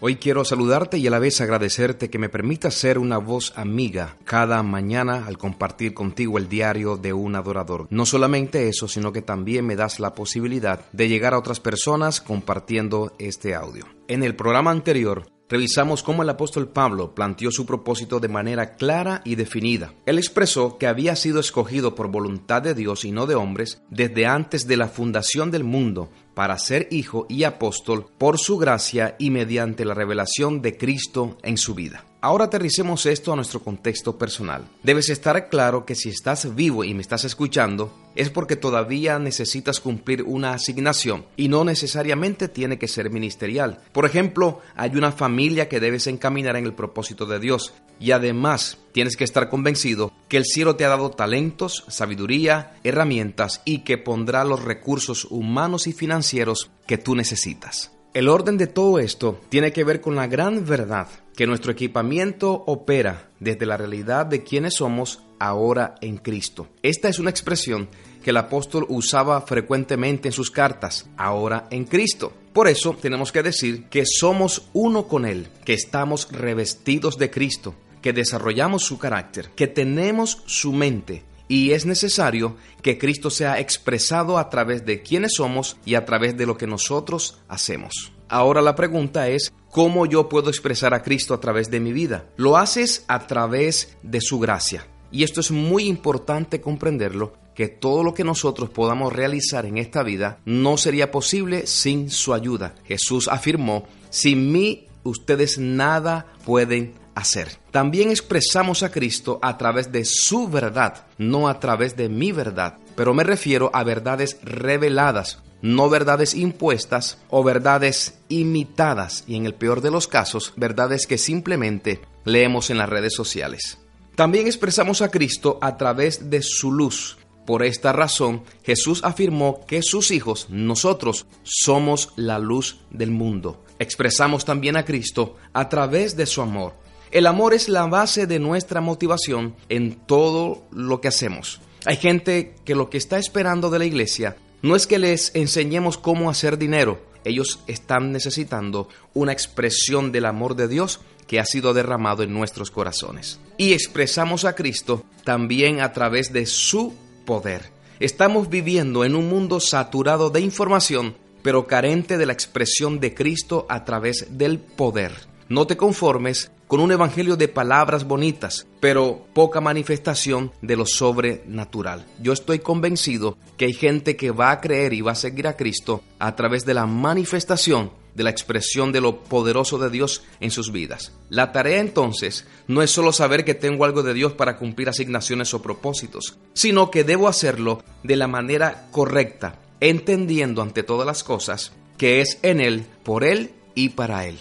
Hoy quiero saludarte y a la vez agradecerte que me permitas ser una voz amiga cada mañana al compartir contigo el diario de un adorador. No solamente eso, sino que también me das la posibilidad de llegar a otras personas compartiendo este audio. En el programa anterior revisamos cómo el apóstol Pablo planteó su propósito de manera clara y definida. Él expresó que había sido escogido por voluntad de Dios y no de hombres desde antes de la fundación del mundo para ser hijo y apóstol por su gracia y mediante la revelación de Cristo en su vida. Ahora aterricemos esto a nuestro contexto personal. Debes estar claro que si estás vivo y me estás escuchando, es porque todavía necesitas cumplir una asignación y no necesariamente tiene que ser ministerial. Por ejemplo, hay una familia que debes encaminar en el propósito de Dios y además tienes que estar convencido que el cielo te ha dado talentos, sabiduría, herramientas y que pondrá los recursos humanos y financieros que tú necesitas. El orden de todo esto tiene que ver con la gran verdad que nuestro equipamiento opera desde la realidad de quienes somos ahora en Cristo. Esta es una expresión que el apóstol usaba frecuentemente en sus cartas, ahora en Cristo. Por eso tenemos que decir que somos uno con Él, que estamos revestidos de Cristo, que desarrollamos su carácter, que tenemos su mente y es necesario que Cristo sea expresado a través de quienes somos y a través de lo que nosotros hacemos. Ahora la pregunta es, ¿cómo yo puedo expresar a Cristo a través de mi vida? Lo haces a través de su gracia. Y esto es muy importante comprenderlo, que todo lo que nosotros podamos realizar en esta vida no sería posible sin su ayuda. Jesús afirmó, sin mí ustedes nada pueden hacer. También expresamos a Cristo a través de su verdad, no a través de mi verdad. Pero me refiero a verdades reveladas, no verdades impuestas o verdades imitadas y en el peor de los casos, verdades que simplemente leemos en las redes sociales. También expresamos a Cristo a través de su luz. Por esta razón, Jesús afirmó que sus hijos, nosotros, somos la luz del mundo. Expresamos también a Cristo a través de su amor el amor es la base de nuestra motivación en todo lo que hacemos. Hay gente que lo que está esperando de la iglesia no es que les enseñemos cómo hacer dinero, ellos están necesitando una expresión del amor de Dios que ha sido derramado en nuestros corazones. Y expresamos a Cristo también a través de su poder. Estamos viviendo en un mundo saturado de información, pero carente de la expresión de Cristo a través del poder. No te conformes con un evangelio de palabras bonitas, pero poca manifestación de lo sobrenatural. Yo estoy convencido que hay gente que va a creer y va a seguir a Cristo a través de la manifestación de la expresión de lo poderoso de Dios en sus vidas. La tarea entonces no es solo saber que tengo algo de Dios para cumplir asignaciones o propósitos, sino que debo hacerlo de la manera correcta, entendiendo ante todas las cosas que es en Él, por Él y para Él.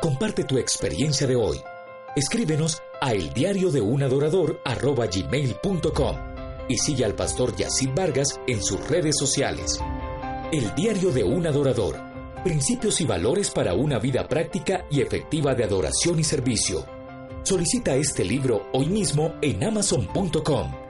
Comparte tu experiencia de hoy. Escríbenos a el diario de un adorador gmail.com y sigue al pastor Yacid Vargas en sus redes sociales. El diario de un adorador. Principios y valores para una vida práctica y efectiva de adoración y servicio. Solicita este libro hoy mismo en amazon.com.